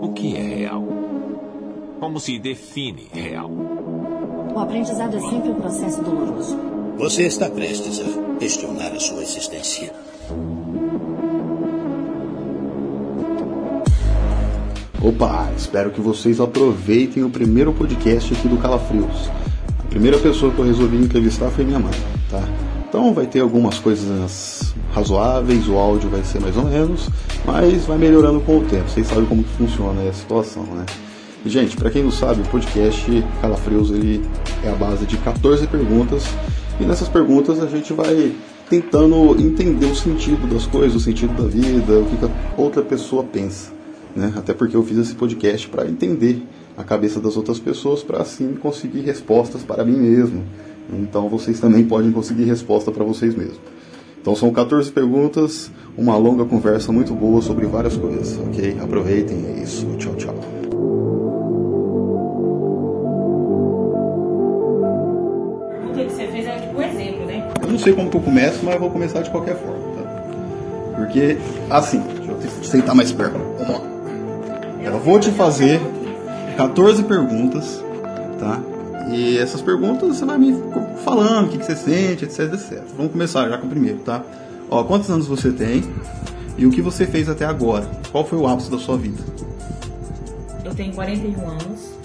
O que é real? Como se define real? O aprendizado é sempre um processo doloroso. Você está prestes a questionar a sua existência. Opa, espero que vocês aproveitem o primeiro podcast aqui do Calafrios. A primeira pessoa que eu resolvi entrevistar foi minha mãe, tá? Então vai ter algumas coisas razoáveis, o áudio vai ser mais ou menos, mas vai melhorando com o tempo. Vocês sabem como que funciona a situação, né? E, gente, para quem não sabe, o podcast Calafrios ele é a base de 14 perguntas e nessas perguntas a gente vai tentando entender o sentido das coisas, o sentido da vida, o que a outra pessoa pensa. Né? Até porque eu fiz esse podcast para entender a cabeça das outras pessoas, para assim conseguir respostas para mim mesmo. Então vocês também podem conseguir resposta para vocês mesmos. Então são 14 perguntas, uma longa conversa muito boa sobre várias coisas, ok? Aproveitem, é isso. Tchau, tchau. Tudo que você fez é tipo um exemplo, né? Eu não sei como que eu começo, mas eu vou começar de qualquer forma, tá? Porque, assim, deixa eu sentar mais perto. Vamos lá. Eu vou te fazer 14 perguntas, tá? E essas perguntas você vai me falando o que, que você sente, etc, etc. Vamos começar já com o primeiro, tá? Ó, quantos anos você tem e o que você fez até agora? Qual foi o ápice da sua vida? Eu tenho 41 anos.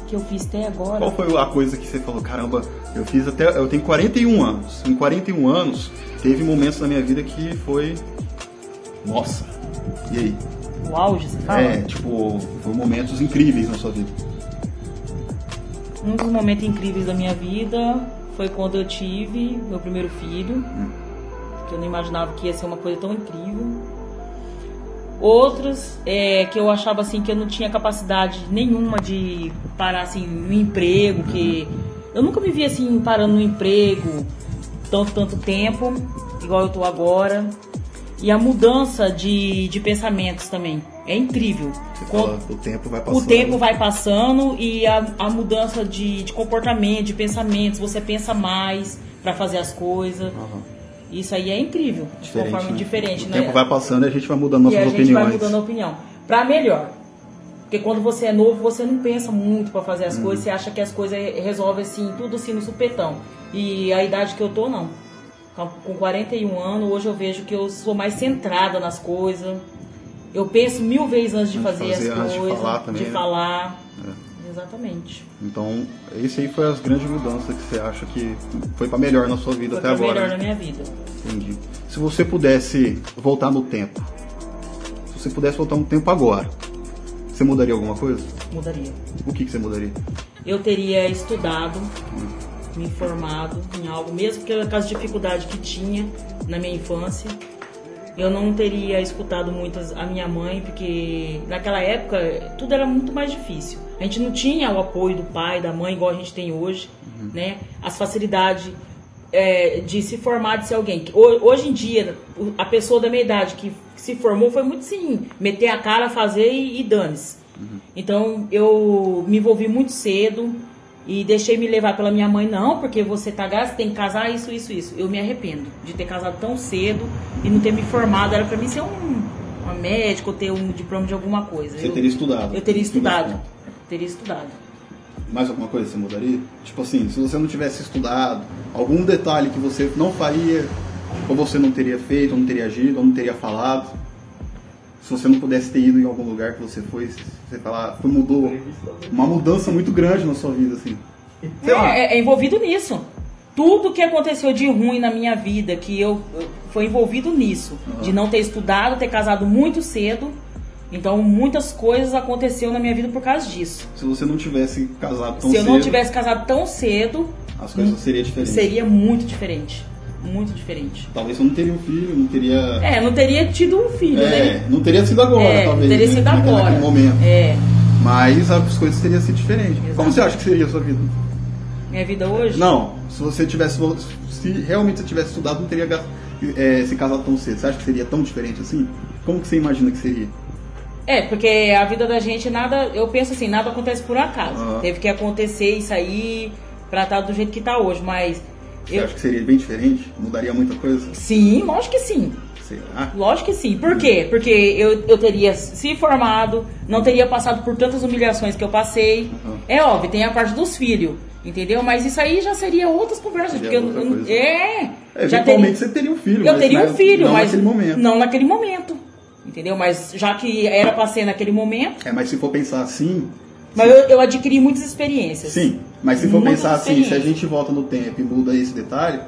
O que eu fiz até agora. Qual foi a coisa que você falou, caramba, eu fiz até. Eu tenho 41 anos. Em 41 anos, teve momentos na minha vida que foi. Nossa! E aí? O auge, você fala? É, tipo, foram momentos incríveis na sua vida. Um dos momentos incríveis da minha vida foi quando eu tive meu primeiro filho. Que eu não imaginava que ia ser uma coisa tão incrível. Outros é, que eu achava assim que eu não tinha capacidade nenhuma de parar assim no emprego, que eu nunca me via assim parando no emprego tanto tanto tempo, igual eu tô agora. E a mudança de, de pensamentos também. É incrível. Fala, o tempo vai passando. o tempo vai passando e a, a mudança de, de comportamento, de pensamentos, você pensa mais pra fazer as coisas. Aham. Isso aí é incrível, de Diferente, uma forma né? diferente, o né? tempo vai passando e a gente vai mudando e a nossas gente opiniões. vai mudando a opinião. Pra melhor. Porque quando você é novo, você não pensa muito pra fazer as Uhum. coisas, você acha que as coisas resolvem assim, tudo assim no supetão. E a idade que eu tô, não. Com com 41 anos, hoje eu vejo que eu sou mais centrada nas coisas. Eu penso mil vezes antes de Antes de fazer, fazer, as antes de coisas. falar também, de né? falar. É. Exatamente. Então, esse aí foi as grandes mudanças que você acha que foi pra melhor na sua vida Foi até pra agora. melhor né? na minha vida. Entendi. Se você pudesse voltar no tempo, se você pudesse voltar no tempo agora, você mudaria alguma coisa? Mudaria. O que, que você mudaria? Eu teria estudado, me informado em algo, mesmo que com as dificuldades que tinha na minha infância. Eu não teria escutado muitas a minha mãe, porque naquela época tudo era muito mais difícil. A gente não tinha o apoio do pai, da mãe, igual a gente tem hoje, né? As facilidades é, de se formar, de ser alguém. Ho- Hoje em dia, a pessoa da minha idade que se formou foi muito sim, meter a cara, fazer e, e dane-se. Então eu me envolvi muito cedo e deixei me levar pela minha mãe, não, porque você tá grávida, tem que casar, isso, isso, isso. Eu me arrependo de ter casado tão cedo e não ter me formado. Era pra mim ser um, uma médica ou ter um diploma de alguma coisa. Você eu, teria estudado? Eu teria estudado. contas. Teria estudado. Mais alguma coisa você mudaria? Tipo assim, se você não tivesse estudado, algum detalhe que você não faria, ou você não teria feito, ou não teria agido, ou não teria falado. Se você não pudesse ter ido em algum lugar que você foi, você falar, foi, mudou uma mudança muito grande na sua vida, assim. Lá. É, é envolvido nisso. Tudo que aconteceu de ruim na minha vida, que eu, eu foi envolvido nisso. De não ter estudado, ter casado muito cedo. Então, muitas coisas aconteceram na minha vida por causa disso. Se você não tivesse casado tão Se eu cedo, não tivesse casado tão cedo, as coisas seriam diferentes. seria muito diferente. Muito diferente. Talvez você não teria um filho, não teria. É, não teria tido um filho, É, né? não teria sido agora, É, talvez. teria né? sido Naquele- agora. Naquele momento. É. Mas as coisas teriam sido diferentes. Como você acha que seria a sua vida? Minha vida hoje? Não, se você tivesse. Se realmente você tivesse estudado, não teria é, se casado tão cedo. Você acha que seria tão diferente assim? Como que você imagina que seria? É, porque a vida da gente, nada. Eu penso assim, nada acontece por acaso. Aham. Teve que acontecer isso aí pra estar do jeito que tá hoje. Mas. Você Eu, acha que seria bem diferente? Mudaria muita coisa? sim, lógico que sim. Será? Lógico que sim. Por quê? Porque eu, eu teria se formado, não teria passado por tantas humilhações que eu passei. Uhum. É óbvio, tem a parte dos filhos, entendeu? Mas isso aí já seria outras conversas. Seria porque outra eu- coisa. é. É, já eventualmente teria, você teria um filho. eu teria um filho, não mas naquele momento. não naquele momento. Entendeu? Mas já que era pra ser naquele momento, É, mas se for pensar assim, mas eu, eu adquiri muitas experiências. sim. Mas se for Muitas pensar assim, se a gente volta no tempo e muda esse detalhe,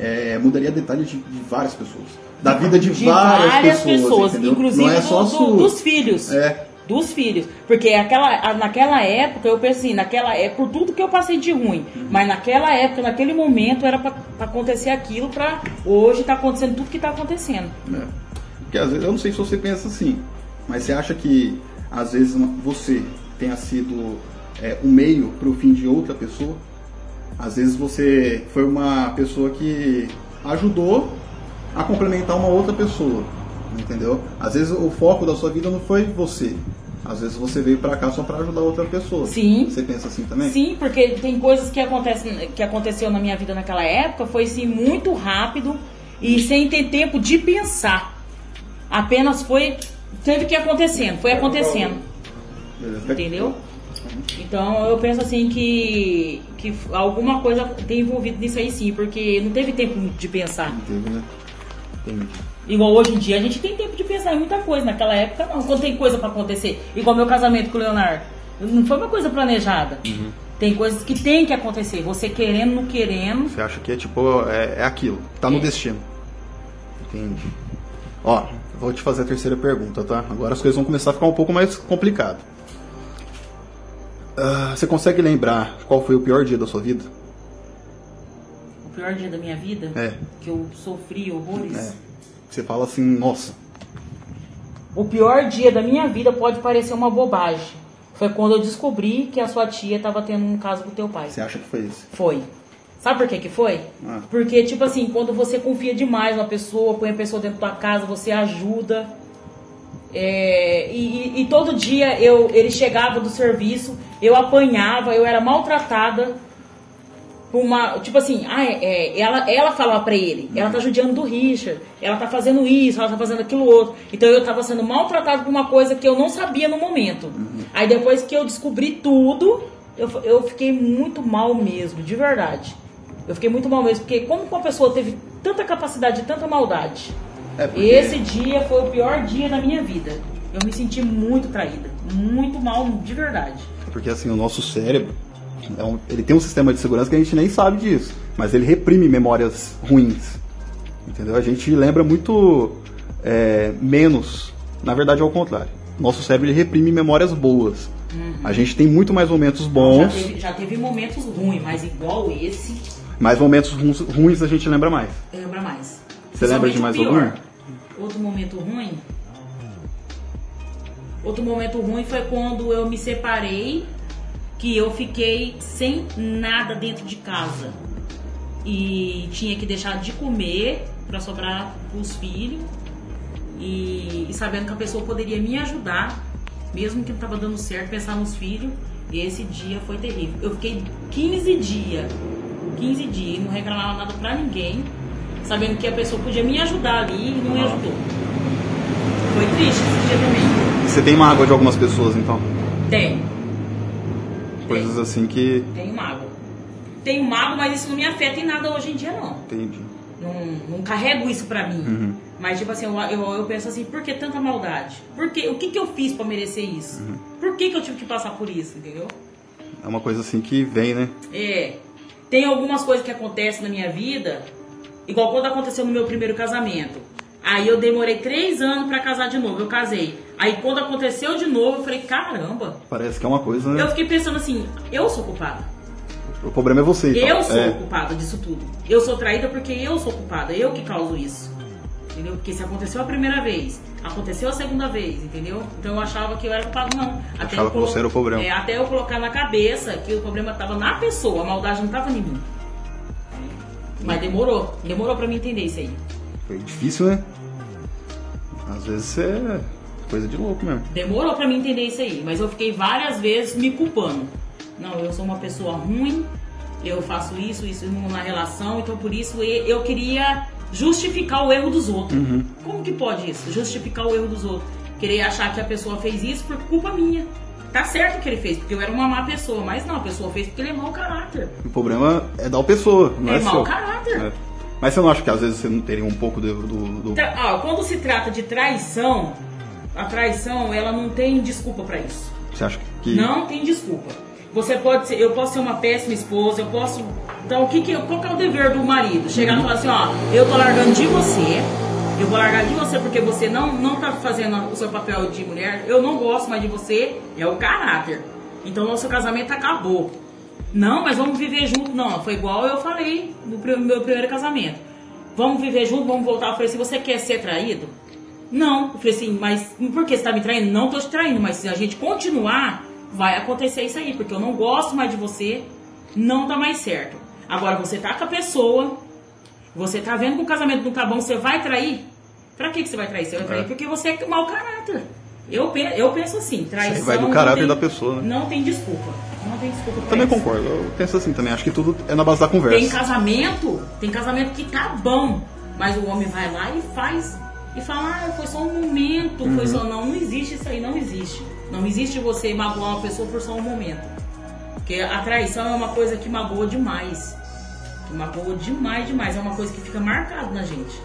é, mudaria detalhe de, de várias pessoas. Da vida de, de várias, várias pessoas, pessoas, inclusive não é só do- do- dos filhos. É. Dos filhos. Porque aquela, naquela época, eu pensei, naquela é por tudo que eu passei de ruim. Uhum. Mas naquela época, naquele momento, era pra, pra acontecer aquilo, pra hoje tá acontecendo tudo que tá acontecendo. É. Porque às vezes, eu não sei se você pensa assim, mas você acha que às vezes você tenha sido é, um meio para o fim de outra pessoa? Às vezes você foi uma pessoa que ajudou a complementar uma outra pessoa, entendeu? Às vezes o foco da sua vida não foi você. Às vezes você veio pra cá só pra ajudar outra pessoa. Sim. Você pensa assim também? Sim, porque tem coisas que, acontecem, que aconteceu na minha vida naquela época, foi assim, muito rápido e sem ter tempo de pensar. Apenas foi. Teve que ir acontecendo, foi acontecendo. Entendeu? Então eu penso assim que, que alguma coisa tem envolvido nisso aí sim, porque não teve tempo de pensar. Entende, né? Entendi. Igual hoje em dia a gente tem tempo de pensar em muita coisa. Naquela época não, quando tem coisa pra acontecer. Igual meu casamento com o Leonardo. Não foi uma coisa planejada. Tem coisas que tem que acontecer. Você querendo, não querendo. Você acha que é tipo, é, é aquilo, tá no É. destino. Entendi. Ó, vou te fazer a terceira pergunta, tá? Agora as coisas vão começar a ficar um pouco mais complicado. Ah, você consegue lembrar qual foi o pior dia da sua vida? O pior dia da minha vida, É. que eu sofri horrores. É. Você fala assim, nossa, O pior dia da minha vida pode parecer uma bobagem. Foi quando eu descobri que a sua tia estava tendo um caso com o teu pai. você acha que foi esse? Foi. Sabe por que que foi? Ah. Porque, tipo assim, quando você confia demais numa pessoa, põe a pessoa dentro da casa, você ajuda. É, e, e- todo dia eu, ele chegava do serviço, eu apanhava, eu era maltratada. por Uma, tipo assim, ah, é, é, ela, ela falava pra ele, ela tá judiando do Richard, ela tá fazendo isso, ela tá fazendo aquilo outro. Então eu tava sendo maltratado por uma coisa que eu não sabia no momento. Aí depois que eu descobri tudo, eu, eu fiquei muito mal mesmo, de verdade. Eu fiquei muito mal mesmo, porque como uma pessoa teve tanta capacidade, tanta maldade? É porque- Esse dia foi o pior dia da minha vida. Eu me senti muito traída, muito mal de verdade. Porque assim, o nosso cérebro, é um- ele tem um sistema de segurança que a gente nem sabe disso, mas ele reprime memórias ruins. Entendeu? A gente lembra muito é, menos, na verdade é o contrário. Nosso cérebro ele reprime memórias boas. A gente tem muito mais momentos Já bons, teve, já teve momentos ruins, mas igual esse, mas momentos ruins, ruins a gente lembra mais. lembra mais. Você lembra de mais o algum? pior. Outro momento ruim. Outro momento ruim foi quando eu me separei, que eu fiquei sem nada dentro de casa. E tinha que deixar de comer para sobrar os filhos. E, e sabendo que a pessoa poderia me ajudar, mesmo que não estava dando certo, pensar nos filhos. E esse dia foi terrível. Eu fiquei 15 dias, 15 dias, não reclamava nada pra ninguém, sabendo que a pessoa podia me ajudar ali e não me ajudou. Foi triste esse dia também. Você tem mágoa de algumas pessoas, então? Tem, Coisas assim que. tenho mágoa. Tenho mágoa, mas isso não me afeta em nada hoje em dia, não. Entendi. Não, não carrego isso pra mim. Uhum. Mas, tipo assim, eu, eu, eu penso assim, por que tanta maldade? Por que, o que, que eu fiz pra merecer isso? Uhum. Por que, que eu tive que passar por isso, entendeu? É uma coisa assim que vem, né? É. Tem algumas coisas que acontecem na minha vida, igual quando aconteceu no meu primeiro casamento. Aí eu demorei três anos pra casar de novo, eu casei. Aí quando aconteceu de novo, eu falei, caramba. Parece que é uma coisa, né? Eu fiquei pensando assim, eu sou culpada. O problema é você. então. Eu sou É. culpada disso tudo. Eu sou traída porque eu sou culpada, eu que causo isso. Entendeu? Porque se aconteceu a primeira vez, aconteceu a segunda vez, entendeu? Então eu achava que eu era culpada, não. Até Achava eu que você era o problema. É, até eu colocar na cabeça que o problema estava na pessoa, a maldade não estava em mim. Mas demorou, demorou pra mim entender isso aí. Foi difícil, né? Às vezes é coisa de louco mesmo. Demorou pra mim entender isso aí, mas eu fiquei várias vezes me culpando. Não, eu sou uma pessoa ruim, eu faço isso, isso na relação, então por isso eu queria justificar o erro dos outros. Como que pode isso? Justificar o erro dos outros. Querer achar que a pessoa fez isso por culpa minha. Tá certo que ele fez, porque eu era uma má pessoa, mas não, a pessoa fez porque ele é mau caráter. O problema é da pessoa, não é, É mau seu. caráter. É. Mas você não acha que às vezes você não teria um pouco do. do, do- ó, quando se trata de traição, a traição ela não tem desculpa pra isso. Você acha que. Não tem desculpa. Você pode ser, eu posso ser uma péssima esposa, eu posso. Então, o que que, qual que é o dever do marido? Chegar e falar assim, ó, eu tô largando de você, eu vou largar de você porque você não, não tá fazendo o seu papel de mulher, eu não gosto mais de você, é o caráter. Então, nosso casamento acabou. Não, mas vamos viver junto. Não, foi igual eu falei no meu primeiro casamento. Vamos viver junto, vamos voltar. Eu falei assim, você quer ser traído? Não. Eu falei assim, mas por que você tá me traindo? Não tô te traindo, mas se a gente continuar, vai acontecer isso aí, porque eu não gosto mais de você, não dá mais certo. Agora você tá com a pessoa, você tá vendo que o casamento não tá bom, você vai trair? Pra que, que você vai trair? Você vai trair É. porque você é mau caráter. Eu, pe- eu penso assim, traição. Aí vai do caráter tem- da pessoa, né? Não tem desculpa. Não tem desculpa pra Também isso. concordo, eu penso assim também. Acho que tudo é na base da conversa. Tem casamento, tem casamento que tá bom, mas o homem vai lá e faz e fala, ah, foi só um momento, Uhum. foi só não, não existe isso aí, não existe. Não existe você magoar uma pessoa por só um momento. Porque a traição é uma coisa que magoa demais. Magoa demais, demais. É uma coisa que fica marcada na gente.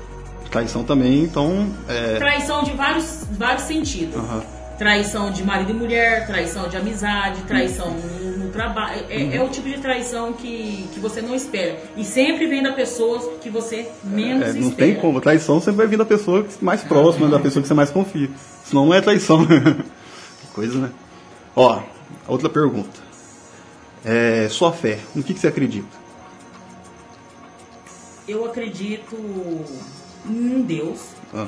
Traição também, então. É... Traição de vários, vários sentidos. Aham. Traição de marido e mulher, traição de amizade, traição no, no trabalho. É, é o tipo de traição que, que você não espera. E sempre vem da pessoa que você menos É, espera. não tem como. Traição sempre vai vir da pessoa que- mais próxima, da pessoa que você mais confia. Senão não é traição. Que Coisa, né? Ó, outra pergunta. É, sua fé, no que, que você acredita? Eu acredito em Deus. Ah,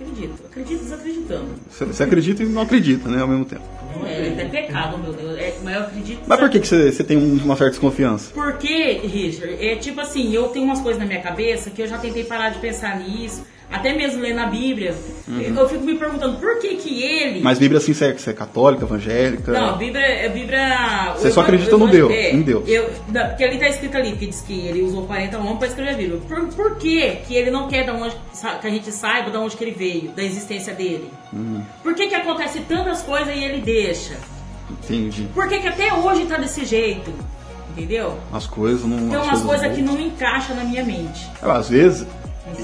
Acredito. Acredito desacreditando. você, acredita e não acredita, né? Ao mesmo tempo. Não é, é até pecado, meu Deus. É, mas eu acredito. Mas por que, você, tem um- uma certa desconfiança? Porque, Richard, é tipo assim, eu tenho umas coisas na minha cabeça que eu já tentei parar de pensar nisso, até mesmo ler na Bíblia. Eu fico me perguntando por que que ele. Uhum. Mas Bíblia assim, você é, você é católica, evangélica? Não, a Bíblia, a Bíblia. Você só acredita no Deus, é, em Deus. Eu, não, porque ali tá escrito ali, que diz que ele usou 40 homens para escrever a Bíblia. Por, por que que ele não quer da onde, que a gente saiba de onde que ele veio, da existência dele? Uhum. Por que que acontece tantas coisas e ele deixa? Entendi. Por que que até hoje tá desse jeito? Entendeu? As coisas não. Tem as umas coisas boas. que não encaixam na minha mente. Eu, Às vezes,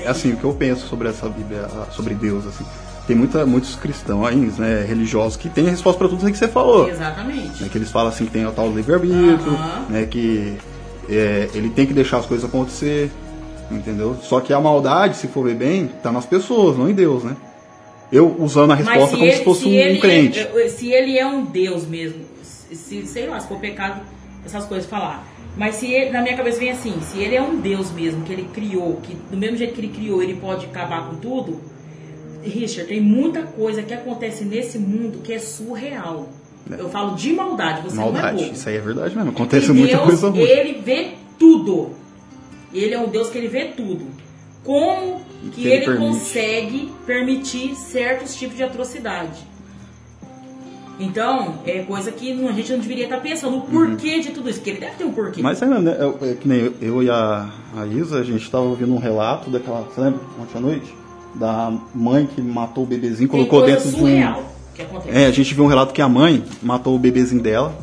assim, o que eu penso sobre essa Bíblia, sobre Deus, assim, tem muita, muitos cristãos, né, religiosos, que têm a resposta para tudo isso que você falou. Exatamente. Né, que eles falam assim que tem o tal livre-arbítrio, né, que é, ele tem que deixar as coisas acontecer, entendeu? Só que a maldade, se for ver bem, tá nas pessoas, não em Deus, né? Eu usando a resposta como se fosse um, ele crente. É, se ele é um Deus mesmo, se, sei lá, se for pecado, essas coisas falar. Mas se ele, na minha cabeça vem assim, se ele é um Deus mesmo, que ele criou, que do mesmo jeito que ele criou, ele pode acabar com tudo, Richard, tem muita coisa que acontece nesse mundo que é surreal. Eu falo de maldade, você não é Maldade, bobo. isso aí é verdade mesmo. Acontece muita Deus, coisa ruim. ele vê tudo. Ele é um Deus que ele vê tudo. Como que, Que ele ele, consegue permitir certos tipos de atrocidade? Então, é coisa que a gente não deveria estar pensando. O porquê de tudo isso? Porque ele deve ter um porquê. Uhum. Mas é né? É, é que nem eu, eu e a, a Isa, a gente tava ouvindo um relato daquela. Você lembra ontem à noite? Da mãe que matou o bebezinho, Tem colocou dentro de um. que acontece. É, a gente viu um relato que a mãe matou o bebezinho dela,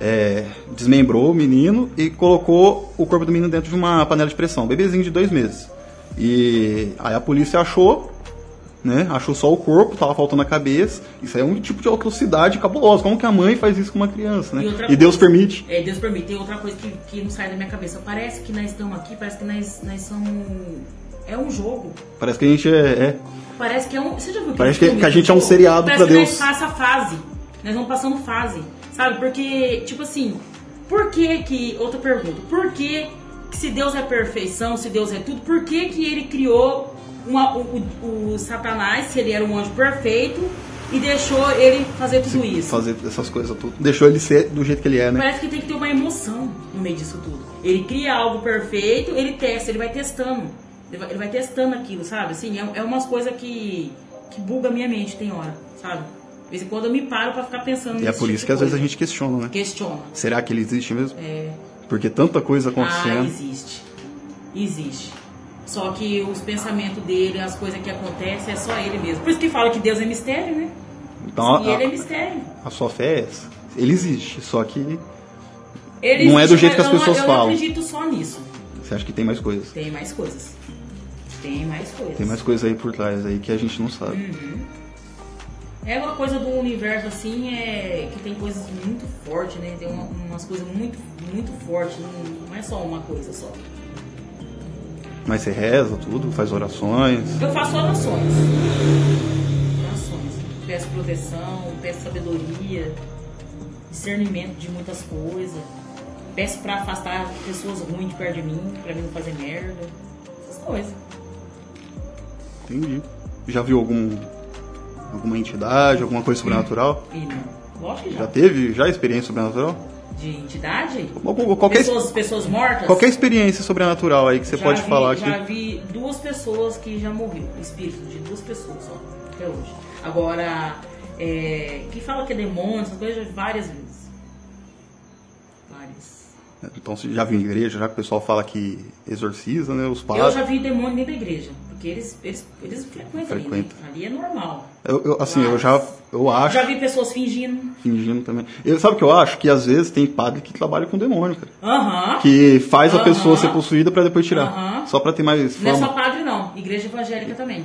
é, desmembrou o menino e colocou o corpo do menino dentro de uma panela de pressão. Bebezinho de dois meses. E aí a polícia achou, né? Achou só o corpo, tava faltando a cabeça. Isso é um tipo de atrocidade cabulosa. Como que a mãe faz isso com uma criança, né? E E Deus coisa- permite. É, Deus permite. Tem outra coisa que, que não sai da minha cabeça. Parece que nós estamos aqui, parece que nós, nós somos. É um jogo. Parece que a gente é- é Parece que é um. Você já viu Parece aquele que- filme que a gente é um seriado Parece pra que Deus. Nós passa fase. Nós vamos passando fase. Sabe? Porque, tipo assim, por que que. Outra pergunta. Por que, que se Deus é perfeição, se Deus é tudo, por que que ele criou uma- o, o- o Satanás, se ele era um anjo perfeito, e deixou ele fazer tudo isso? fazer essas coisas tudo. Deixou ele ser do jeito que ele é, né? Parece que tem que ter uma emoção no meio disso tudo. Ele cria algo perfeito, ele testa, ele vai testando. Ele vai, ele vai testando aquilo, sabe? Assim, é, é umas coisas que, que buga a minha mente, tem hora, sabe? De vez em quando eu me paro pra ficar pensando E é por tipo isso que às vezes a gente questiona, né? Questiona. Será que ele existe mesmo? É. Porque tanta coisa Ah, acontecendo. existe. Existe. Só que os pensamentos dele, as coisas que acontecem, é só ele mesmo. Por isso que fala que Deus é mistério, né? Então, e a, ele é mistério. a sua fé é essa. Ele existe, só que Ele Não é do existe, jeito que as eu pessoas não, falam. Eu acredito só nisso. você acha que tem mais coisas. Tem mais coisas. Tem mais coisas. Tem mais coisas aí por trás aí que a gente não sabe. Hum. É uma coisa do universo assim, é que tem coisas muito fortes, né? Tem uma- umas coisas muito, muito fortes, não, não é só uma coisa só. Mas você reza tudo, faz orações. Eu faço orações. Orações. Peço proteção, peço sabedoria, discernimento de muitas coisas. Peço pra afastar pessoas ruins de perto de mim, pra mim não fazer merda. Essas coisas. Entendi. Já viu algum alguma entidade, alguma coisa sobrenatural? Não. Lógico que já. Já teve já experiência sobrenatural? De entidade? Qual- Qualquer, Pessoas, pessoas mortas? qualquer experiência sobrenatural aí que você Já pode vi- falar Já aqui. vi duas pessoas que já morreram, espíritos de duas pessoas só, até hoje. Agora, é, que fala que é demônio, essas coisas, várias vezes. Várias. Então você já viu em igreja, já que o pessoal fala que exorciza, né? Os Eu padres. já vi demônio dentro da igreja, porque eles, eles, eles frequentam ali, né? Ali é normal. Eu, eu- assim, eu já eu acho, Já vi pessoas fingindo. fingindo também. Eu, sabe o que eu acho? Que às vezes tem padre que trabalha com demônio, cara. Aham. Que faz a Aham. pessoa ser possuída pra depois tirar. Aham. Só pra ter mais Não é só fama. padre, não. Igreja evangélica também.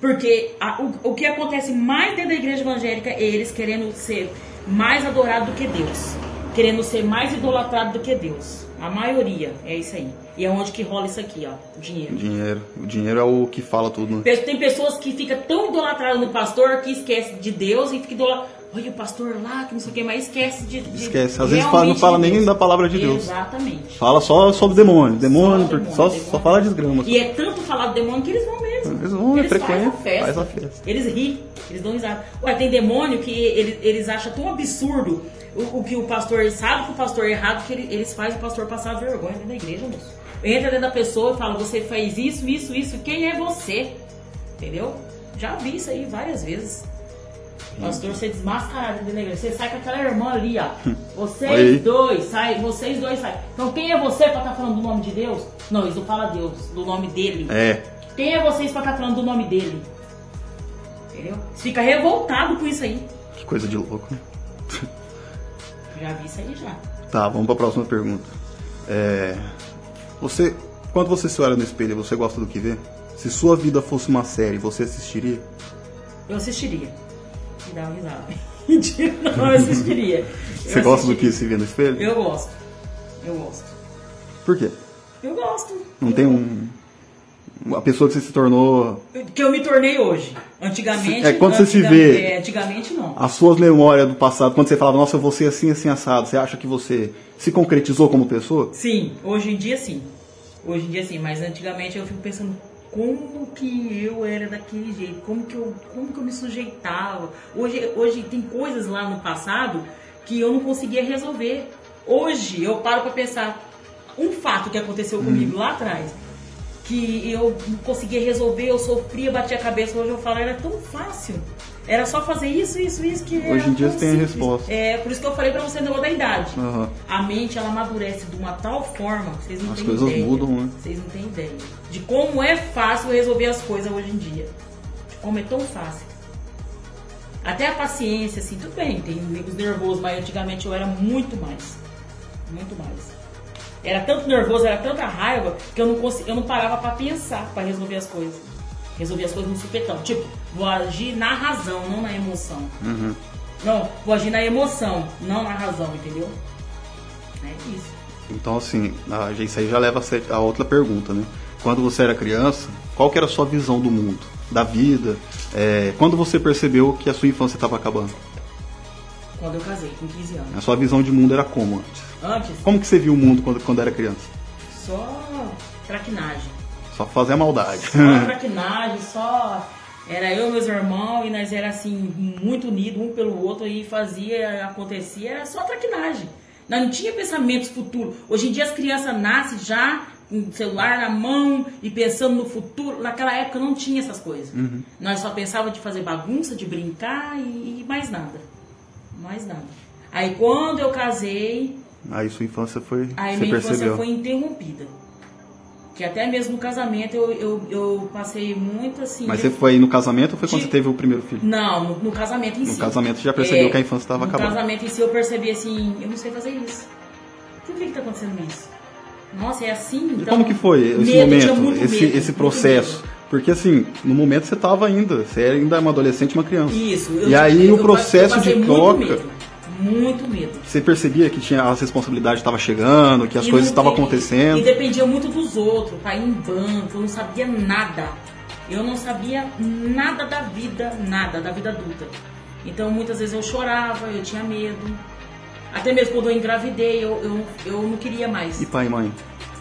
Porque a- o, o que acontece mais dentro da igreja evangélica é eles querendo ser mais adorado do que Deus. Querendo ser mais idolatrado do que Deus. A maioria é isso aí. E é onde que rola isso aqui, ó. O dinheiro. Dinheiro. O dinheiro é o que fala tudo, né? Tem pessoas que ficam tão idolatradas no pastor que esquece de Deus e fica idolatrado. Olha o pastor lá, que não sei o que, mas esquece de. de Esquece. Às vezes fala- não fala de nem da palavra de Deus. Exatamente. Fala só sobre demônio. Demônio, Só demônio, só, demônio. só fala desgrama. E é tanto falar do demônio que eles vão mesmo. Eles vão, é fazem frequente, a festa. faz a festa. Eles riem, eles dão risada. Ué, tem demônio que eles, eles acham tão absurdo o, o que o pastor sabe que o pastor é errado que ele- eles fazem o pastor passar vergonha dentro da igreja, moço. Entra dentro da pessoa e fala, você fez isso, isso, isso, quem é você? Entendeu? Já vi isso aí várias vezes. Pastor ser desmascarado dentro da igreja. Você sai com aquela irmã ali, ó. Vocês Aí. dois, sai, vocês dois saem. Então quem é você pra estar falando do nome de Deus? Não, eles não falam Deus, do nome dele. É. Quem é vocês pra estar falando do nome dele? Entendeu? Você fica revoltado com isso aí. Que coisa de louco, né? Já vi isso aí já. Tá, vamos pra próxima pergunta. É, você, quando você se olha no espelho, você gosta do que vê? Se sua vida fosse uma série, você assistiria? Eu assistiria. Me dá uma risada. Mentira, não, eu assistiria. Eu Você gosta do assistiria. que se vê no espelho? Eu gosto. Eu gosto. Por quê? Eu gosto. Não tem um. A pessoa que você se tornou. Que eu me tornei hoje. Antigamente. É, quando você se vê- é, antigamente não. As suas memórias do passado, quando você falava, nossa, eu vou ser assim, assim, assado, você acha que você se concretizou como pessoa? Sim, hoje em dia sim. Hoje em dia sim, mas antigamente eu fico pensando como que eu era daquele jeito, como que eu, como que eu me sujeitava. Hoje, hoje tem coisas lá no passado que eu não conseguia resolver. Hoje eu paro pra pensar um fato que aconteceu comigo lá atrás, que eu não conseguia resolver, eu sofria, batia a cabeça, hoje eu falo, era tão fácil. Era só fazer isso, isso, isso que Hoje em dia você tem a resposta. É, por isso que eu falei pra você no da idade. Aham. A mente ela amadurece de uma tal forma, vocês não As têm coisas ideia. mudam, né? Vocês não têm ideia. De como é fácil resolver as coisas hoje em dia. De como é tão fácil. Até a paciência, assim, tudo bem, tem os nervosos, mas antigamente eu era muito mais. Muito mais. Era tanto nervoso, era tanta raiva, que eu não, consegui, eu não parava pra pensar, pra resolver as coisas. Resolver as coisas no supetão. Tipo, vou agir na razão, não na emoção. Não, vou agir na emoção, não na razão, entendeu? É isso. Então, assim, a, isso aí já leva a outra pergunta, né? Quando você era criança, qual que era a sua visão do mundo, da vida? É, quando você percebeu que a sua infância estava acabando? Quando eu casei, com 15 anos. A sua visão de mundo era como antes? Antes, Como que você viu o mundo quando, quando era criança? só traquinagem. Só fazer a maldade. Só traquinagem, só. Era eu e meus irmãos e nós era assim, muito unidos um pelo outro e fazia, acontecia, era só traquinagem. Nós não tinha pensamentos futuros. Hoje em dia as crianças nascem já com o celular na mão e pensando no futuro. Naquela época não tinha essas coisas. Nós só pensávamos de fazer bagunça, de brincar e, e mais nada. Mais nada. Aí quando eu casei, Aí sua infância foi. Aí você minha percebeu. infância foi interrompida. Que até mesmo no casamento eu, eu, eu passei muito assim. Mas eu- você foi no casamento ou foi quando De- você teve o primeiro filho? Não, no, no casamento em No si. casamento você já percebeu que a infância estava no acabando. casamento em si eu percebi assim, eu não sei fazer isso. Por que que tá acontecendo isso? Nossa, é assim? E Então, como que foi esse medo, momento, esse, medo, esse processo? Porque assim, no momento você estava ainda, você era ainda uma adolescente, uma criança. Isso. eu- E aí eu- o processo de muito troca, medo, Muito medo. você percebia que tinha as responsabilidades estavam chegando, que as E coisas estavam acontecendo. E dependia muito dos outros, pra ir em banco, eu não sabia nada. Eu não sabia nada da vida, nada, da vida adulta. Então muitas vezes eu chorava, eu tinha medo. Até mesmo quando eu engravidei, eu, eu, eu não queria mais. E pai e mãe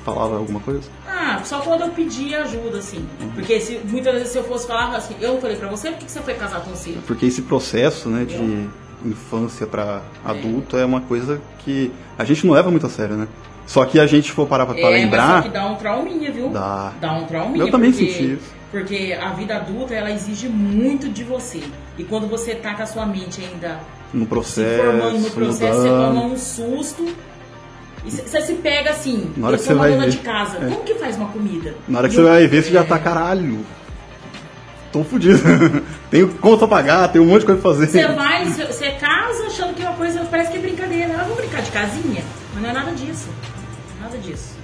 falava alguma coisa? Ah, só quando eu pedia ajuda, assim. Uhum. Porque se, muitas vezes se eu fosse falar assim, eu falei pra você, por que que você foi casar tão cedo? Porque esse processo, né, de infância para adulto é uma coisa que a gente não leva muito a sério, né? Só que a gente for parar pra, pra É, mas lembrar, só que dá um trauminha, viu? Dá. um trauminha. Eu também porque, senti isso. Porque a vida adulta, ela exige muito de você. E quando você tá com a sua mente ainda no se processo, formando no processo, você mudando. toma um susto. Você se pega assim, Na hora que você uma vai dona ver. de casa, É. como que faz uma comida? Na hora que E você eu- vai ver, você já é. tá, caralho. Tô fudido. Tenho conta pra pagar, tenho um monte de coisa pra fazer. Você vai, você- você casa achando que é uma coisa, parece que é brincadeira. Ah, vamos brincar de casinha? Mas não é nada disso. Nada disso.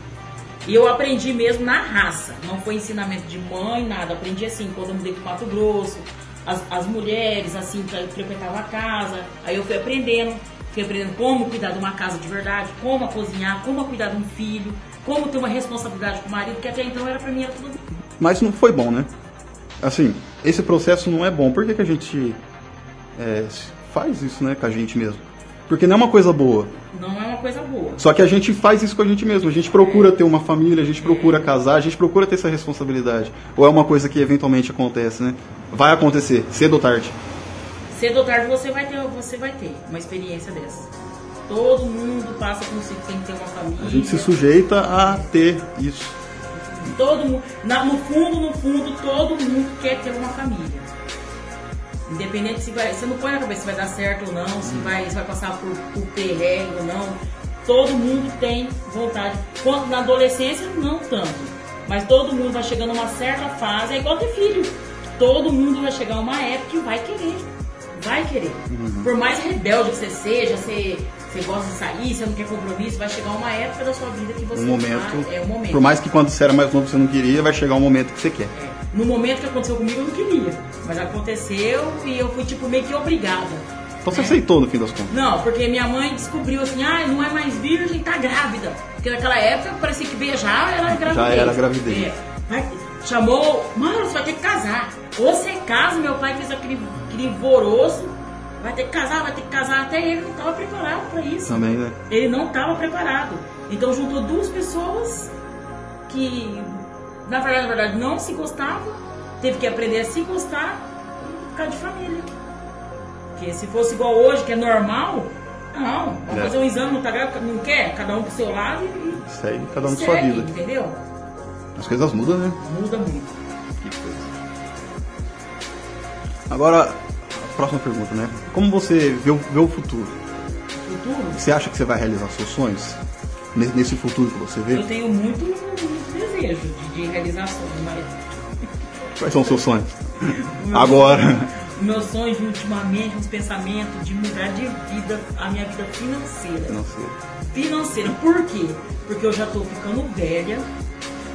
E eu aprendi mesmo na raça. Não foi ensinamento de mãe, nada. Aprendi assim, quando eu mudei pro Mato Grosso. As, as mulheres, assim, que frequentavam a casa. Aí eu fui aprendendo. Fui aprendendo como cuidar de uma casa de verdade, como a cozinhar, como a cuidar de um filho, como ter uma responsabilidade com o marido, que até então era pra mim era tudo Mas não foi bom, né? Assim, esse processo não é bom. Por que, que a gente é, faz isso, né, com a gente mesmo? Porque não é uma coisa boa. não é uma coisa boa. Só que a gente faz isso com a gente mesmo. A gente procura ter uma família, a gente procura casar, a gente procura ter essa responsabilidade. Ou é uma coisa que eventualmente acontece, né? Vai acontecer, cedo ou tarde. Cedo ou tarde você vai ter, você vai ter uma experiência dessa. Todo mundo passa tem que ter uma família. A gente se sujeita a ter isso. Todo mundo, na- no fundo, no fundo, todo mundo quer ter uma família. Independente se vai, você não põe na cabeça se vai dar certo ou não, se vai, se vai passar por, por perrengue ou não. Todo mundo tem vontade. Na adolescência, não tanto. Mas todo mundo vai chegando a uma certa fase, é igual ter filho. Todo mundo vai chegar a uma época que vai querer. Vai querer. Por mais rebelde que você seja, você, você gosta de sair, você não quer compromisso, vai chegar uma época da sua vida que você Um momento. vai, é um momento. Por mais que quando você era mais novo você não queria, vai chegar um momento que você quer. É, No momento que aconteceu comigo, eu não queria. Mas aconteceu e eu fui, tipo, meio que obrigada. Então você né? aceitou no fim das contas. Não, porque minha mãe descobriu assim, ah, não é mais virgem, tá grávida. Porque naquela época parecia que beijar era gravidez. era gravidez. É. Vai- chamou, mano, você vai ter que casar. Ou você casa, meu pai fez aquele, aquele voroso, vai ter que casar, vai ter que casar. Até ele não estava preparado para isso. Também, né? Ele não estava preparado. Então juntou duas pessoas que, na verdade, na verdade, não se gostavam, teve que aprender a se gostar e ficar de família. Porque se fosse igual hoje, que é normal, não, vamos É. fazer um exame, não tá grávida, não quer, cada um pro seu lado e Segue cada um e de sua segue, vida. entendeu? As coisas mudam, né? Muda muito. Agora, a próxima pergunta, né? Como você vê o, vê o futuro? Futuro, Você acha que você vai realizar seus sonhos? Ne- Nesse futuro que você vê? eu tenho muito, muito desejo de, de realização, mas Quais são os seus sonhos? Agora. meus sonhos ultimamente, os pensamentos de mudar de vida, a minha vida financeira. Sei. financeira. Por quê? Porque eu já tô ficando velha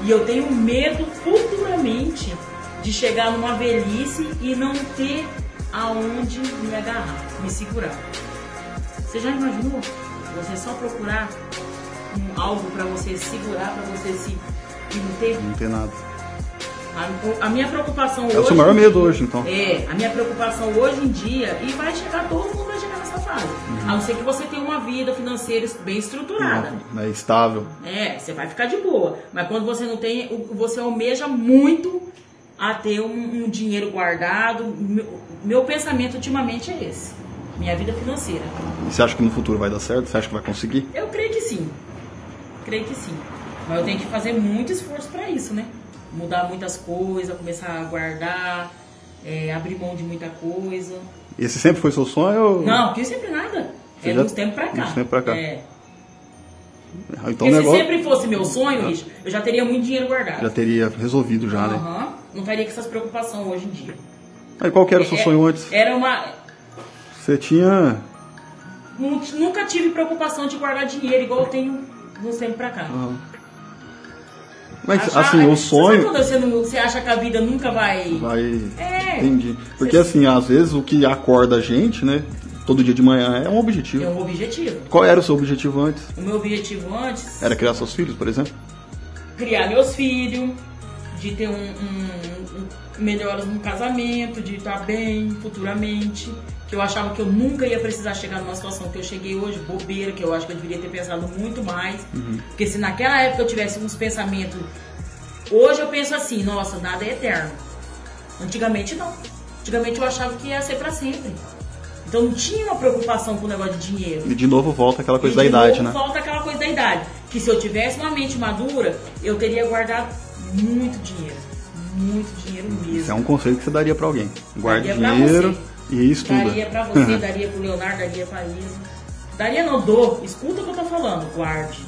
e eu tenho medo futuramente de chegar numa velhice e não ter aonde me agarrar, me segurar. Você já imaginou? Você só procurar um- algo para você segurar, para você se e não ter? Não tem nada. A, a minha preocupação É hoje. o seu maior medo hoje, então. É, a minha preocupação hoje em dia, e vai chegar, todo mundo vai chegar nessa fase. Uhum. A não ser que você tenha uma vida financeira bem estruturada. Não, é estável. É, você vai ficar de boa. Mas quando você não tem, você almeja muito a ter um, um dinheiro guardado. Meu, meu pensamento ultimamente é esse. Minha vida financeira. E você acha que no futuro vai dar certo? Você acha que vai conseguir? Eu creio que sim. Creio que sim. Mas eu tenho que fazer muito esforço para isso, né? Mudar muitas coisas, começar a guardar, é, abrir mão de muita coisa. Esse sempre foi seu sonho? ou- Não, que sempre nada. Você É já- dos tempos pra cá. dos tempos pra cá. É. Então Porque se negócio sempre fosse meu sonho, eu já teria muito dinheiro guardado. já teria resolvido já, né? Aham. Não estaria com essas preocupações hoje em dia. Aí qual que era o seu É- sonho antes? Era uma. Você tinha. nu- Nunca tive preocupação de guardar dinheiro igual eu tenho dos tempos pra cá. Mas Achar- assim, o sonho. você, não- você acha que a vida nunca vai. Vai. É. Entendi. Porque Você- assim, às vezes o que acorda a gente, né? Todo dia de manhã é um objetivo. É um objetivo. Qual era o seu objetivo antes? O meu objetivo antes Era criar seus filhos, por exemplo? criar meus filhos, de ter um, um, um melhoras no casamento, de estar bem futuramente. Que eu achava que eu nunca ia precisar chegar numa situação que eu cheguei hoje, bobeira, que eu acho que eu deveria ter pensado muito mais. Porque se naquela época eu tivesse uns pensamentos. Hoje eu penso assim, nossa, nada é eterno. Antigamente não. Antigamente eu achava que ia ser pra sempre. Então não tinha uma preocupação com o negócio de dinheiro. E de novo volta aquela coisa E da de idade, novo né? Falta aquela coisa da idade. Que se eu tivesse uma mente madura, eu teria guardado muito dinheiro. Muito dinheiro mesmo. Isso é um conselho que você daria pra alguém. Guarde Daria dinheiro e estuda. Daria pra você, daria pro Leonardo, daria pra Isa. Daria não, dou. Escuta o que eu tô falando. Guarde.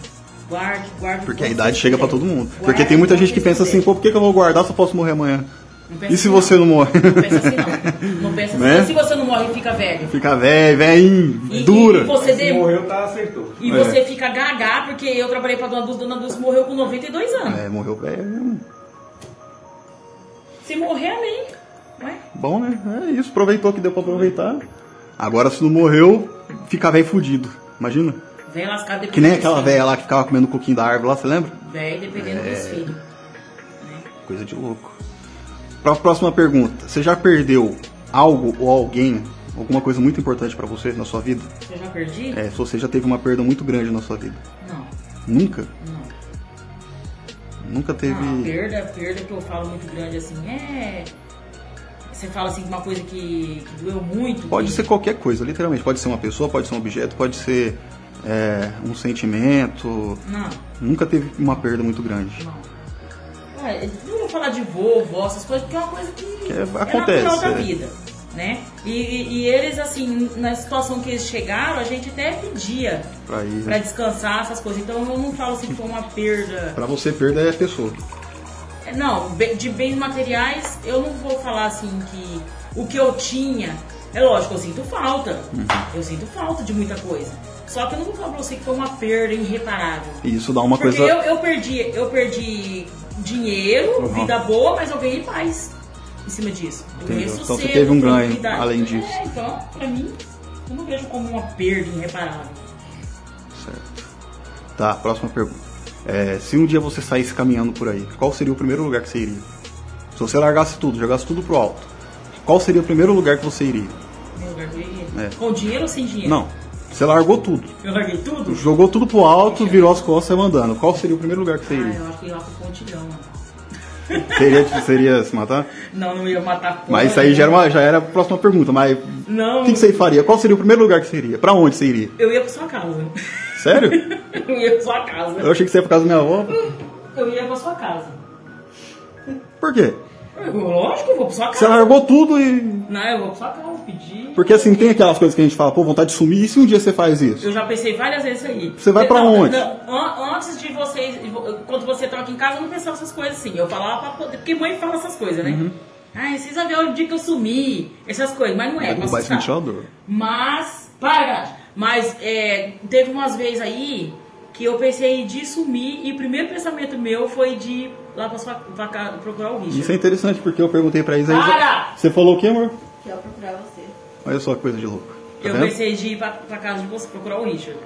Guarde, guarde. Porque a idade chega pra quiser. todo mundo. Guarde Porque tem muita gente que pensa assim, pô, por que que eu vou guardar se eu posso morrer amanhã? E se assim, você não morre? Não pensa assim não. Não pensa assim. Né? E se você não morre e fica velho? Fica velho, velhinho, E, dura. E você, Se de- morreu, tá, acertou. e É. você fica gagá, porque eu trabalhei pra Dona Dulce, Dona Dulce morreu com 92 anos. É, morreu velho. mesmo. Se morrer, amém. Ué? Bom, né? É isso, aproveitou que deu pra aproveitar. Agora, se não morreu, fica velho fudido. Imagina? Velho lascado Que nem aquela velha lá que ficava comendo o coquinho da árvore lá, você lembra? Velho dependendo É. dos filhos. Coisa de louco. Pra próxima pergunta. Você já perdeu algo ou alguém, alguma coisa muito importante pra você na sua vida? Eu já perdi? É, se você já teve uma perda muito grande na sua vida. Não, Nunca? não. Nunca teve. Não, perda, perda que eu falo muito grande assim, é. Você fala assim, uma coisa que, que doeu muito. Pode que- ser qualquer coisa, literalmente. Pode ser uma pessoa, pode ser um objeto, pode ser é, um sentimento. Não, Nunca teve uma perda muito grande. não. É, vou falar de vovó, essas coisas, porque é uma coisa que, Que é- acontece, natural da é. vida. Né? E, e- eles, assim, na situação que eles chegaram, a gente até pedia Pra, ir, pra descansar, essas coisas. Então eu não falo assim que foi uma perda. pra você, perda é a pessoa. É, Não, de bens materiais, eu não vou falar assim que o que eu tinha. É lógico, eu sinto falta. Uhum. Eu sinto falta de muita coisa. Só que eu não vou falar pra você que foi uma perda irreparável. Isso dá uma Porque coisa. eu, eu perdi, eu perdi dinheiro, Uhum. vida boa, mas eu ganhei paz em cima disso. Então você teve um ganho além disso. É, então, pra mim, eu não vejo como uma perda irreparável. Certo. Tá, próxima pergunta. É, se um dia você saísse caminhando por aí, qual seria o primeiro lugar que você iria? Se você largasse tudo, jogasse tudo pro alto, qual seria o primeiro lugar que você iria? Meu lugar que eu iria. É. Com dinheiro ou sem dinheiro? Não, você largou tudo. Eu larguei tudo? Jogou tudo pro alto, virou as costas e saiu andando. Qual seria o primeiro lugar que você Ah, iria? eu acho que ia lá pro pontilhão. Seria, seria se matar? Não, não ia matar Mas isso aí já era, uma- já era a próxima pergunta. Mas o Não. que, que você faria? Qual seria o primeiro lugar que você iria? Pra onde você iria? Eu ia pra sua casa. Sério? Eu ia pra sua casa. Eu achei que você ia pra casa da minha avó. Eu ia pra sua casa. Por quê? Eu, lógico, eu vou pra sua casa. Você largou tudo e. Não, eu vou pra sua casa pedir. Porque assim, tem aquelas coisas que a gente fala, pô, vontade de sumir, e se um dia você faz isso? Eu já pensei várias vezes aí. Você vai pra Não, onde? não, an- antes de vocês, quando você tá aqui em casa, eu não pensava essas coisas assim. Eu falava pra poder, porque mãe fala essas coisas, né? Uhum. Ai, vocês vão ver o dia que eu sumi, essas coisas, mas não é. Vai pra derrubar esse assustar. ventilador. Mas, para, mas é, teve umas vezes aí que eu pensei de sumir e o primeiro pensamento meu foi de lá pra sua pra cá, procurar o Richard. Isso é interessante porque eu perguntei pra Isa. Para! Isa você falou o quê, amor? Que eu procurar você. Olha só que coisa de louco. Tá Eu vendo? pensei de ir pra, pra casa de você procurar o Richard.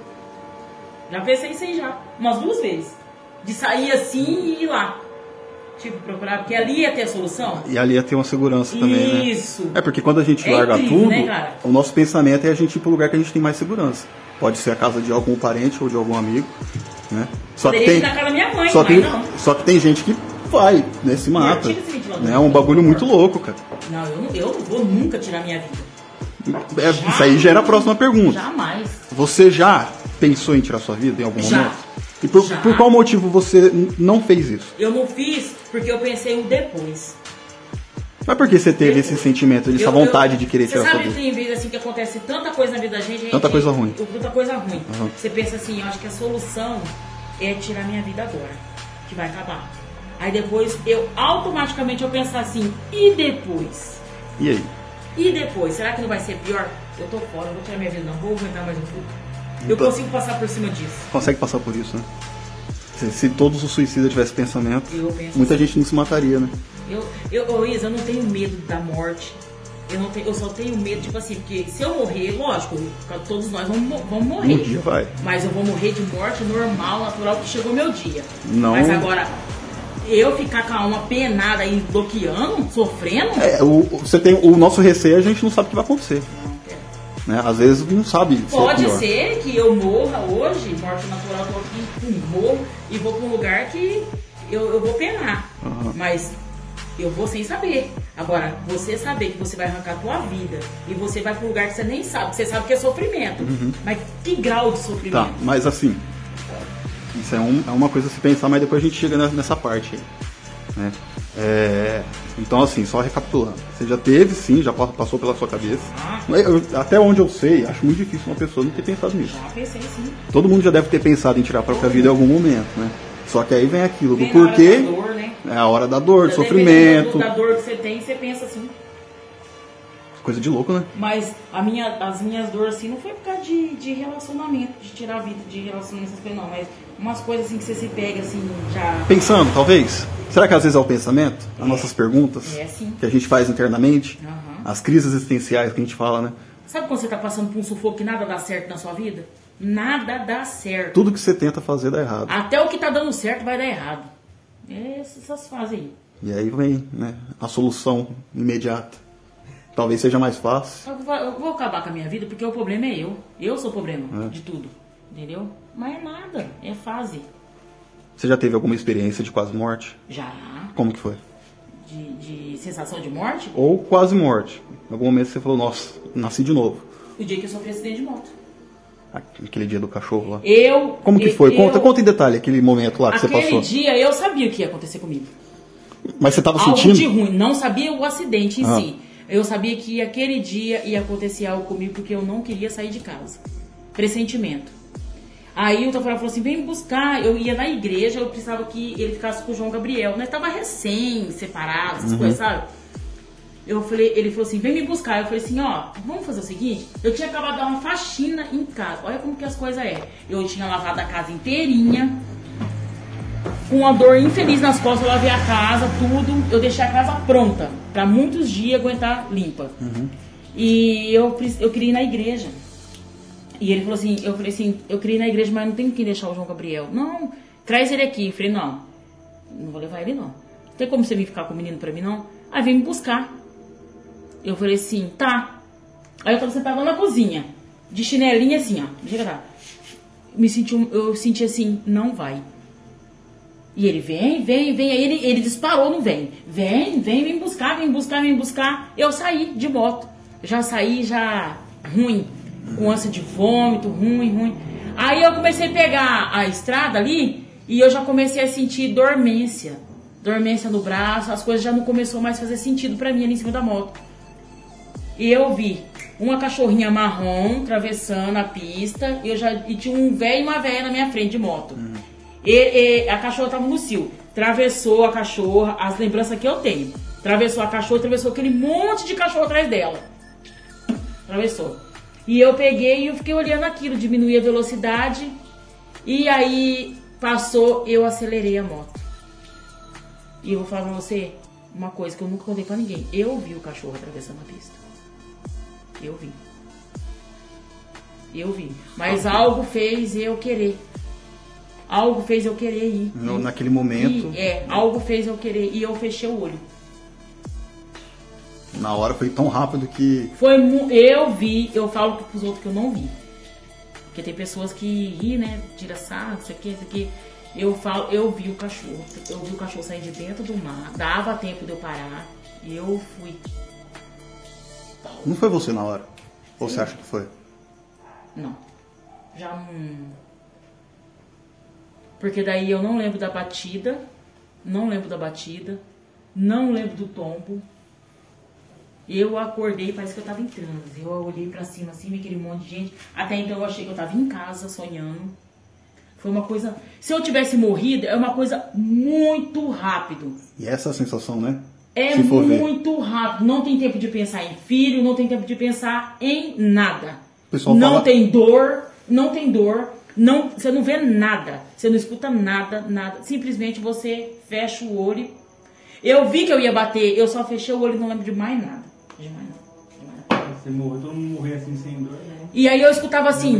Já pensei isso aí já. Umas duas vezes. De sair assim e ir lá. Tipo, procurar, porque ali ia ter a solução. E ali ia ter uma segurança também, né? Isso. É porque quando a gente É larga incrível, tudo, né, o nosso pensamento é a gente ir pro lugar que a gente tem mais segurança. Pode ser a casa de algum parente ou de algum amigo, né? Só que tem, na casa da minha mãe, só, tem, não. só que tem gente que vai, né? Se mata. né? É um bagulho muito louco, cara. Não, eu não, eu não vou nunca tirar minha vida. É, isso aí gera a próxima pergunta. Jamais. Você já pensou em tirar sua vida em algum Já. momento? E por, por qual motivo você não fez isso? Eu não fiz porque eu pensei o depois. Mas por que você teve esse sentimento, essa Eu- vontade eu- de querer Você tirar sua sabe que tem vezes assim que acontece tanta coisa na vida da gente. Tanta coisa ruim. Tanta coisa ruim. Uhum. Você pensa assim, eu acho que a solução é tirar minha vida agora, que vai acabar. Aí depois eu automaticamente eu pensar assim, e depois? E aí? E depois? Será que não vai ser pior? Eu tô fora, eu vou tirar minha vida, não vou aguentar mais um pouco. Eu Então- consigo passar por cima disso. Consegue passar por isso, né? Se, se todos os suicidas tivessem pensamento, Eu muita gente não se mataria, né? Eu, eu, ô, Isa, eu não tenho medo da morte. Eu, não tenho, eu só tenho medo, tipo assim, porque se eu morrer, lógico, todos nós vamos, mo- vamos morrer. Um dia vai. Mas eu vou morrer de morte normal, natural, que chegou meu dia. Não. Mas agora, eu ficar com a alma penada aí, bloqueando, sofrendo, É, o, você tem, o nosso receio a gente não sabe o que vai acontecer. Né? Às vezes não sabe é pode pior. ser que eu morra hoje, morte natural, tô aqui, morro e vou pra um lugar que eu, eu vou penar. Aham. Mas eu vou sem saber. Agora, você saber que você vai arrancar a tua vida e você vai pra um lugar que você nem sabe, que você sabe que é sofrimento. Mas que grau de sofrimento? Uhum. Tá, mas assim, isso é, um- é uma coisa a se pensar, mas depois a gente chega nessa- parte aí. Né? É, então, assim, só recapitulando. Você já teve, sim, já pa- passou pela sua cabeça. Ah. Eu- até onde eu sei, acho muito difícil uma pessoa não ter pensado nisso. Já pensei sim. Todo mundo já deve ter pensado em tirar a própria vida em algum momento, né? Só que aí vem aquilo do porquê? É a hora da dor, do sofrimento, Da dor que você tem, você pensa assim. coisa de louco, né? Mas a minha, as minhas dores assim não foi por causa de, de relacionamento, de tirar a vida de relacionamento, essas coisas não. Mas umas coisas assim que você se pega assim, já. Pensando, talvez. Será que às vezes é o pensamento? As nossas perguntas É, sim. que a gente faz internamente? Aham. As crises existenciais que a gente fala, né? Sabe quando você tá passando por um sufoco que nada dá certo na sua vida? Nada dá certo. Tudo que você tenta fazer dá errado. Até o que tá dando certo vai dar errado. É essas fases aí. E aí vem né, a solução imediata. Talvez seja mais fácil. Eu vou, eu vou acabar com a minha vida porque o problema é eu. Eu sou o problema É. de tudo. Entendeu? Mas é nada. É fase. Você já teve alguma experiência de quase morte? Já. Como que foi? De, de sensação de morte, Ou quase morte. Em algum momento você falou, nossa, nasci de novo. o dia que eu sofri acidente de moto. Aquele dia do cachorro lá. Eu. Como que foi? Conta, eu- conta em detalhe aquele momento lá que você Aquele passou. dia eu sabia o que ia acontecer comigo. Mas você estava algo sentindo? de ruim. Não sabia o acidente em Ah. si. Eu sabia que aquele dia ia acontecer algo comigo porque eu não queria sair de casa. Pressentimento. Aí o Tafarel falou assim: vem me buscar. Eu ia na igreja, eu precisava que ele ficasse com o João Gabriel. Nós tava recém separados, essas Uhum. coisas, sabe? Eu falei, ele falou assim, vem me buscar. Eu falei assim, ó, vamos fazer o seguinte, eu tinha acabado de dar uma faxina em casa. Olha como que as coisas é. Eu tinha lavado a casa inteirinha, com uma dor infeliz nas costas, eu lavei a casa, tudo. Eu deixei a casa pronta, pra muitos dias aguentar limpa. E eu, eu queria ir na igreja. E ele falou assim, eu falei assim, eu queria ir na igreja, mas não tem quem deixar o João Gabriel. Não, traz ele aqui. Eu falei, não, não vou levar ele não. Não tem como você vir ficar com o menino pra mim, não? Aí vem me buscar. Eu falei assim, tá. Aí eu tava sentada lá na cozinha, de chinelinha assim, ó. Lá. Me senti, eu senti assim, não vai. E ele vem, vem, vem. Aí ele, ele disparou, não vem. Vem, vem, vem buscar, vem buscar, vem buscar. Eu saí de moto. Já saí já ruim. Com ânsia de vômito, ruim, ruim. Aí eu comecei a pegar a estrada ali e eu já comecei a sentir dormência. Dormência no braço, as coisas já não começou mais a fazer sentido pra mim ali em cima da moto. E eu vi uma cachorrinha marrom atravessando a pista e, eu já, e tinha um velho e uma velha na minha frente de moto. E, e a cachorra tava no cio. Atravessou a cachorra, as lembranças que eu tenho. Atravessou a cachorra, atravessou aquele monte de cachorro atrás dela. Atravessou. E eu peguei e eu fiquei olhando aquilo, diminuí a velocidade. E aí passou, eu acelerei a moto. E eu vou falar pra você uma coisa que eu nunca contei pra ninguém. Eu vi o cachorro atravessando a pista. Eu vi. Eu vi. Mas algo fez eu querer. Algo fez eu querer ir. No- naquele momento, E, é, algo fez eu querer. E eu fechei o olho. na hora foi tão rápido que. Foi eu vi, eu falo pros outros que eu não vi. Porque tem pessoas que ri, né? Tira sarro, isso aqui, isso aqui. Eu falo, eu vi o cachorro. Eu vi o cachorro sair de dentro do mar. Dava tempo de eu parar. E eu fui. Não foi você na hora. Ou você acha que foi? Não. Já não. Porque daí eu não lembro da batida. Não lembro da batida. Não lembro do tombo. Eu acordei, parece que eu tava em transe. Eu olhei pra cima assim, vi aquele monte de gente. Até então eu achei que eu tava em casa sonhando. Foi uma coisa. Se eu tivesse morrido, é uma coisa muito rápido. E essa é a sensação, né? É muito rápido. Não tem tempo de pensar em filho, não tem tempo de pensar em nada. Pessoal não fala- tem dor, não tem dor, não, você não vê nada, você não escuta nada, nada. Simplesmente você fecha o olho. Eu vi que eu ia bater, eu só fechei o olho e não lembro de mais nada. De mais nada. de mais nada. Você morreu, todo mundo morrer assim sem dor. né? E aí eu escutava assim.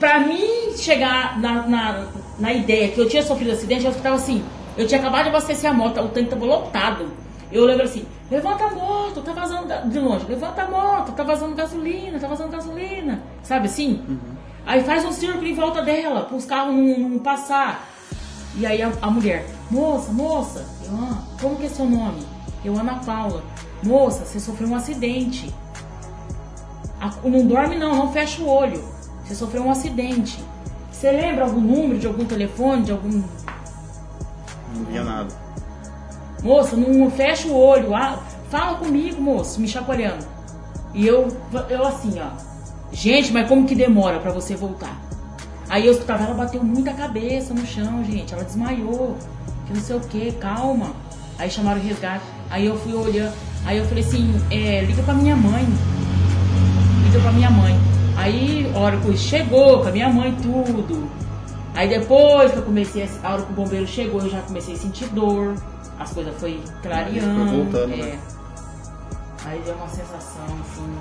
Pra mim chegar na, na, na ideia que eu tinha sofrido acidente, eu escutava assim, eu tinha acabado de abastecer a moto, o tanque tava lotado. Eu lembro assim, levanta a moto, tá vazando de longe, levanta a moto, tá vazando gasolina, tá vazando gasolina. Sabe assim? Aí faz um círculo em volta dela, para os carros não, não passar. E aí a, a mulher, moça, moça, eu, "Ah, como que é seu nome? Eu, Ana Paula. Moça, você sofreu um acidente. A- Não dorme não, não fecha o olho. Você sofreu um acidente. Você lembra algum número de algum telefone, de algum. Não via nada. Moça, não fecha o olho. Ah, fala comigo, moço, me chacoalhando. E eu, eu assim, ó. Gente, mas como que demora pra você voltar? Aí eu escutava, ela bateu muita cabeça no chão, gente. Ela desmaiou. Que não sei o que, calma. Aí chamaram o resgate. Aí eu fui olhando. Aí eu falei assim, é, liga pra minha mãe. Liga pra minha mãe. Aí, a hora que chegou, com a minha mãe, tudo. Aí depois que eu comecei, a a hora que o bombeiro chegou, eu já comecei a sentir dor. As coisas foi clareando. Foi voltando, é. né? Aí deu uma sensação, assim.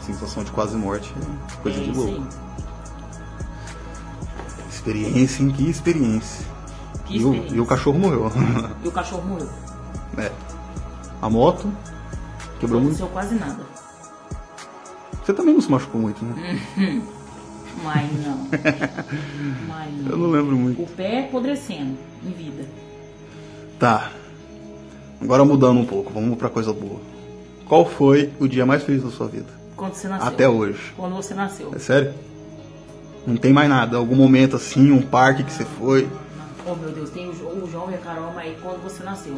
Sensação de quase morte. Coisa é, de louco. sim. Experiência, hein? Que experiência. Que E o, e o cachorro morreu. E o cachorro morreu. é. A moto quebrou Não muito. aconteceu quase nada. Você também não se machucou muito, né? Mas não. Mas não. Eu não lembro muito. O pé apodrecendo em vida. Tá. Agora mudando um pouco, vamos pra coisa boa. Qual foi o dia mais feliz da sua vida? Quando você nasceu. Até hoje. Quando você nasceu. É sério? Não tem mais nada? Algum momento assim, um parque que você foi? Oh meu Deus, tem o, Jo- o João e a Carol, mas quando você nasceu.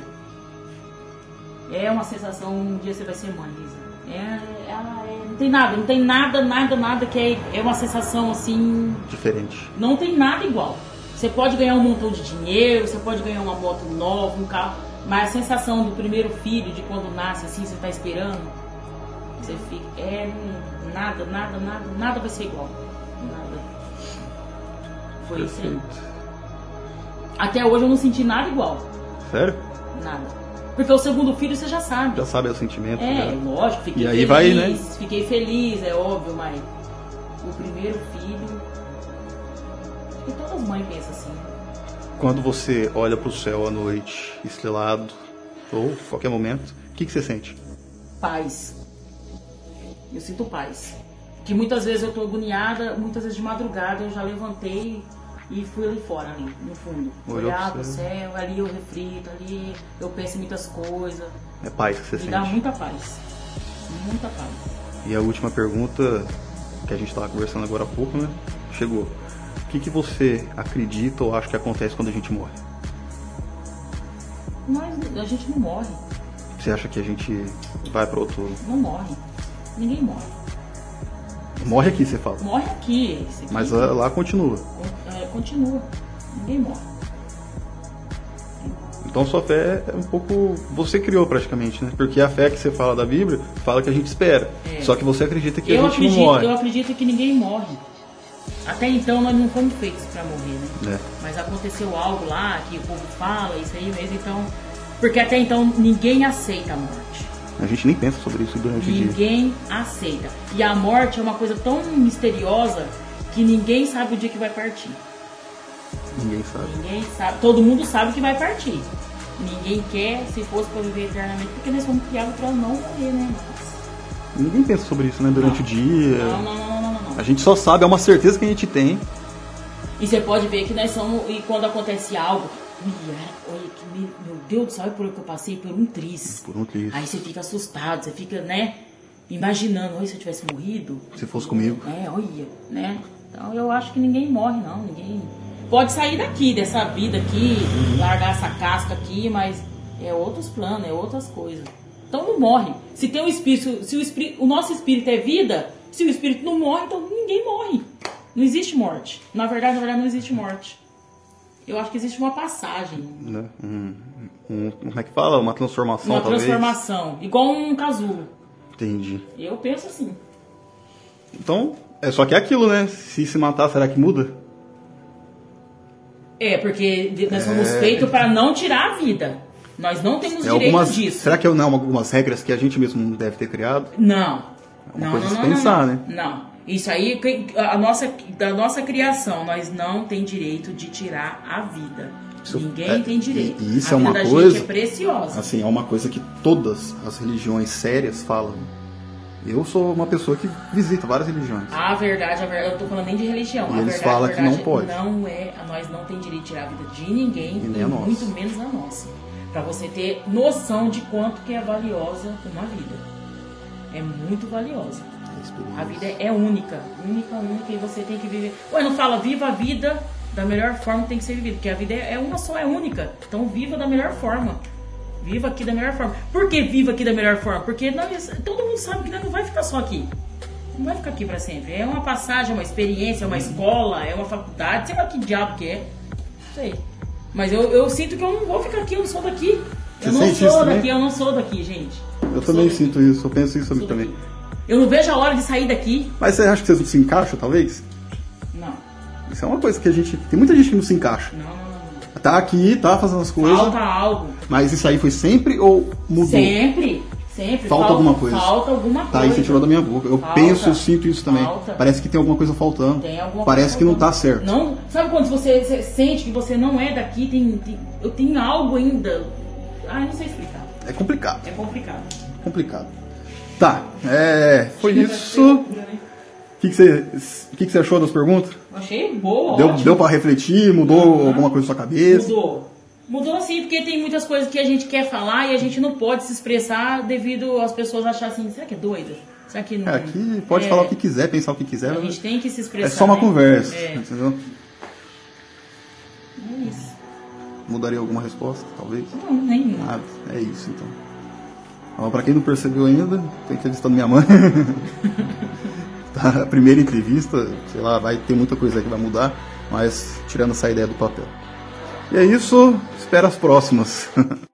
É uma sensação, um dia você vai ser mãe, Lisa. É, ela é- não tem nada, não tem nada, nada, nada que é, é uma sensação assim. Diferente. Não tem nada igual. Você pode ganhar um montão de dinheiro, você pode ganhar uma moto nova, um carro, mas a sensação do primeiro filho, de quando nasce assim, você tá esperando, você fica. É nada, nada, nada, nada vai ser igual. Nada. Foi isso aí. Perfeito. Até hoje eu não senti nada igual. Sério? Nada. Porque o segundo filho você já sabe. Já sabe o sentimento? É, já. lógico, fiquei E aí feliz. vai, né? Fiquei feliz, é óbvio, mas o primeiro filho. Mães pensam assim. Quando você olha pro céu à noite, estrelado, ou qualquer momento, o que, que você sente? Paz. Eu sinto paz. Que muitas vezes eu tô agoniada, muitas vezes de madrugada eu já levantei e fui ali fora, ali, no fundo. Olhou Olhar pro pro céu, ali eu reflito, ali eu penso em muitas coisas. É paz que você Me sente. dá muita paz. Muita paz. E a última pergunta que a gente estava conversando agora há pouco, né? Chegou. O que, que você acredita ou acha que acontece quando a gente morre? Mas a gente não morre. Você acha que a gente vai para outro. Não morre. Ninguém morre. Morre aqui, você fala. Morre aqui. aqui Mas lá, lá continua. é, continua. Ninguém morre. Então sua fé é um pouco. Você criou praticamente, né? Porque a fé que você fala da Bíblia fala que a gente espera. É. Só que você acredita que eu a gente acredito, não morre. eu acredito que ninguém morre. Até então nós não fomos feitos para morrer, né? É. Mas aconteceu algo lá que o povo fala, isso aí mesmo, então. Porque até então ninguém aceita a morte. A gente nem pensa sobre isso durante o dia. Ninguém aceita. E a morte é uma coisa tão misteriosa que ninguém sabe o dia que vai partir. Ninguém sabe. Ninguém sabe. Todo mundo sabe que vai partir. Ninguém quer, se fosse para viver eternamente, porque nós fomos criados para não morrer, né? Mas... Ninguém pensa sobre isso, né? Durante o dia. Não, não, não, não, não, não. A gente só sabe, é uma certeza que a gente tem. E você pode ver que nós somos. E quando acontece algo. Olha, que meu, meu Deus do céu, olha por que eu passei por um triz. Por um triz. Aí você fica assustado, você fica, né? Imaginando, olha, se eu tivesse morrido. Se fosse comigo. É, olha, né? Então eu acho que ninguém morre, não. Ninguém. Pode sair daqui, dessa vida aqui, largar essa casca aqui, mas é outros planos, é outras coisas. Então não morre. Se tem um espírito, se o, espírito, o nosso espírito é vida, se o espírito não morre, então ninguém morre. Não existe morte. Na verdade, na verdade, não existe morte. Eu acho que existe uma passagem, Né? Um- um- como é que fala? Uma transformação, uma talvez? transformação. Igual um casulo. Entendi. Eu penso assim. Então, é só que é aquilo, né? Se se matar, será que muda? É, porque nós somos feitos para não tirar a vida. Nós não temos É direito algumas, disso. será que não algumas regras que a gente mesmo deve ter criado? Não. É uma não, coisa não, não, pensar, não, né? Não. Isso aí, a nossa, da nossa criação, nós não tem direito de tirar a vida. Isso- Ninguém é, tem direito. e- e isso a é uma da coisa- é preciosa. Assim, é uma coisa que todas as religiões sérias falam. Eu sou uma pessoa que visita várias religiões. A verdade, a verdade, eu tô falando nem de religião. E a eles verdade, falam que não pode. Não é, nós não tem direito de tirar a vida de ninguém, E nem a nossa. muito menos a nossa. Pra você ter noção de quanto que é valiosa uma vida. É muito valiosa. A vida é única, única, única e você tem que viver. Ué, não fala viva a vida da melhor forma que tem que ser vivida, porque a vida é uma só, é única. Então viva da melhor forma. Viva aqui da melhor forma. Por que viva aqui da melhor forma? Porque nós, todo mundo sabe que nós não vai ficar só aqui. Não vai ficar aqui pra sempre. É uma passagem, é uma experiência, é uma escola, é uma faculdade, sei lá que diabo que é. Sei. Mas eu, eu sinto que eu não vou ficar aqui, eu não sou daqui. Você Eu não sente sou isso daqui, também? eu não sou daqui, gente. Eu Sou também daqui. sinto isso, eu penso isso Sou também. daqui. Eu não vejo a hora de sair daqui. Mas você acha que vocês não se encaixam, talvez? Não. Isso é uma coisa que a gente. Tem muita gente que não se encaixa. Não, não, não. Tá aqui, tá fazendo as coisas. Falta algo. Mas isso aí foi sempre ou mudou? Sempre. Sempre. Falta alguma coisa. Falta alguma Tá, coisa. aí você tirou da minha boca. Eu Falta. penso, eu sinto isso também. Falta. Parece que tem alguma coisa faltando. Tem alguma Parece coisa que não tá certo. Não, sabe quando você, você sente que você não é daqui, tem, tem- eu tenho algo ainda. Ai, não sei explicar. É complicado. É complicado. Complicado. Tá, é. Foi isso. O que, que, você, que, que você achou das perguntas? Achei boa, Deu, ótimo. deu pra refletir? Mudou Aham. alguma coisa na sua cabeça? Mudou. Mudou sim, porque tem muitas coisas que a gente quer falar e a gente não pode se expressar devido às pessoas acharem assim, será que é doida? Será que não. É, aqui pode É, falar o que quiser, pensar o que quiser. A gente tem que se expressar. É só uma né? conversa, É, entendeu? é isso. Mudaria alguma resposta, talvez? Não, nem. Nada, é isso então. Ó, pra quem não percebeu ainda, tô entrevistando minha mãe. tá, a primeira entrevista, sei lá, vai ter muita coisa aí que vai mudar, mas tirando essa ideia do papel. E é isso, espero as próximas.